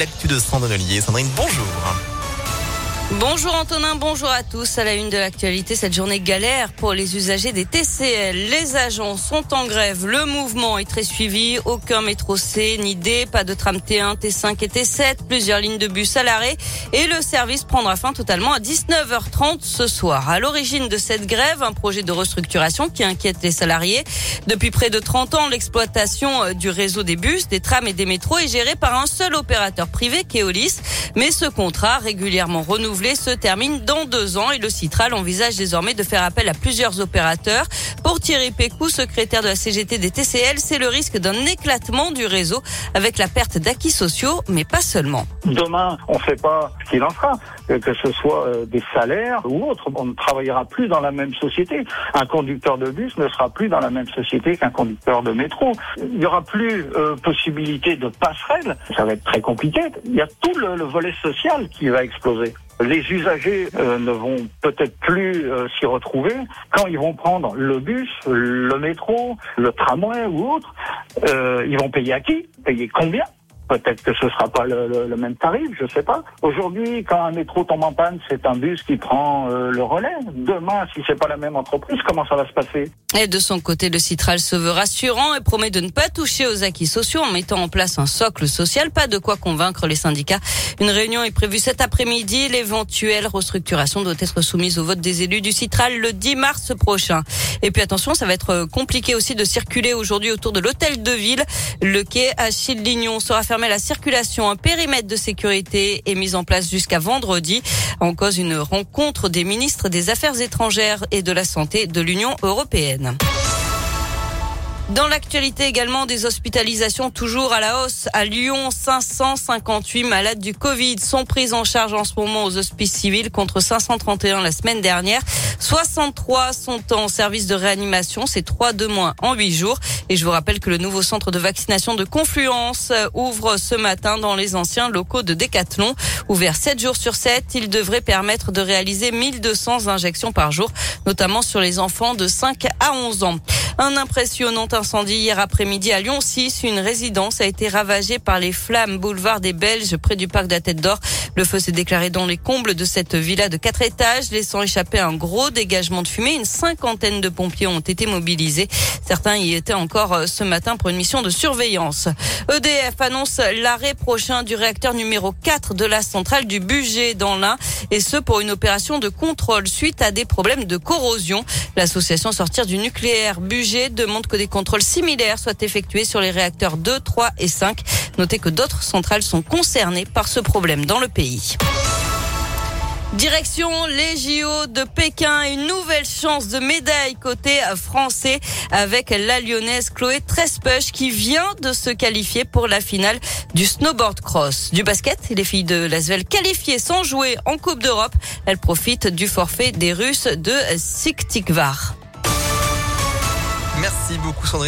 L'actu de Sandrine Ollier. Sandrine, bonjour. Bonjour Antonin, bonjour à tous. À la une de l'actualité, cette journée galère pour les usagers des TCL. Les agents sont en grève. Le mouvement est très suivi. Aucun métro C ni D, pas de tram T1, T5 et T7. Plusieurs lignes de bus à l'arrêt. Et le service prendra fin totalement à 19h30 ce soir. À l'origine de cette grève, un projet de restructuration qui inquiète les salariés. Depuis près de 30 ans, l'exploitation du réseau des bus, des trams et des métros est gérée par un seul opérateur privé, Keolis. Mais ce contrat, régulièrement renouvelé, se termine dans deux ans et le Citral envisage désormais de faire appel à plusieurs opérateurs. Pour Thierry Pécou, secrétaire de la CGT des TCL, c'est le risque d'un éclatement du réseau avec la perte d'acquis sociaux, mais pas seulement. Demain, on ne sait pas ce qu'il en sera, que ce soit euh, des salaires ou autre. On ne travaillera plus dans la même société. Un conducteur de bus ne sera plus dans la même société qu'un conducteur de métro. Il n'y aura plus euh, possibilité de passerelle. Ça va être très compliqué. Il y a tout le, le volet social qui va exploser. Les usagers euh, ne vont peut-être plus euh, s'y retrouver quand ils vont prendre le bus, le métro, le tramway ou autre. Euh, ils vont payer à qui? Payer combien? Peut-être que ce sera pas le, même tarif, je sais pas. Aujourd'hui, quand un métro tombe en panne, c'est un bus qui prend euh, le relais. Demain, si c'est pas la même entreprise, comment ça va se passer? Et de son côté, le Citral se veut rassurant et promet de ne pas toucher aux acquis sociaux en mettant en place un socle social. Pas de quoi convaincre les syndicats. Une réunion est prévue cet après-midi. L'éventuelle restructuration doit être soumise au vote des élus du Citral le 10 mars prochain. Et puis attention, ça va être compliqué aussi de circuler aujourd'hui autour de l'hôtel de ville. Le quai Achille Lignon sera fermé la circulation. Un périmètre de sécurité est mis en place jusqu'à vendredi. En cause une rencontre des ministres des Affaires étrangères et de la Santé de l'Union européenne. Dans l'actualité également, des hospitalisations toujours à la hausse. À Lyon, 558 malades du Covid sont pris en charge en ce moment aux hospices civils contre 531 la semaine dernière. 63 sont en service de réanimation, c'est 3 de moins en 8 jours. Et je vous rappelle que le nouveau centre de vaccination de Confluence ouvre ce matin dans les anciens locaux de Décathlon. Ouvert 7 jours sur 7, il devrait permettre de réaliser 1200 injections par jour, notamment sur les enfants de 5 à 11 ans. Un impressionnant incendie hier après-midi à Lyon 6. Une résidence a été ravagée par les flammes boulevard des Belges près du parc de la Tête d'Or. Le feu s'est déclaré dans les combles de cette villa de quatre étages, laissant échapper un gros dégagement de fumée. Une cinquantaine de pompiers ont été mobilisés. Certains y étaient encore euh, ce matin pour une mission de surveillance. EDF annonce l'arrêt prochain du réacteur numéro 4 de la centrale du budget dans l'Ain et ce pour une opération de contrôle suite à des problèmes de corrosion. L'association Sortir du nucléaire budget demande que des contrôles similaires soient effectués sur les réacteurs 2, 3 et 5. Notez que d'autres centrales sont concernées par ce problème dans le pays. Direction les JO de Pékin, une nouvelle chance de médaille côté français avec la lyonnaise Chloé Trespech qui vient de se qualifier pour la finale du snowboard cross. Du basket, les filles de Lasvel qualifiées sans jouer en Coupe d'Europe, elles profitent du forfait des Russes de Siktikvar. Merci beaucoup Sandrine.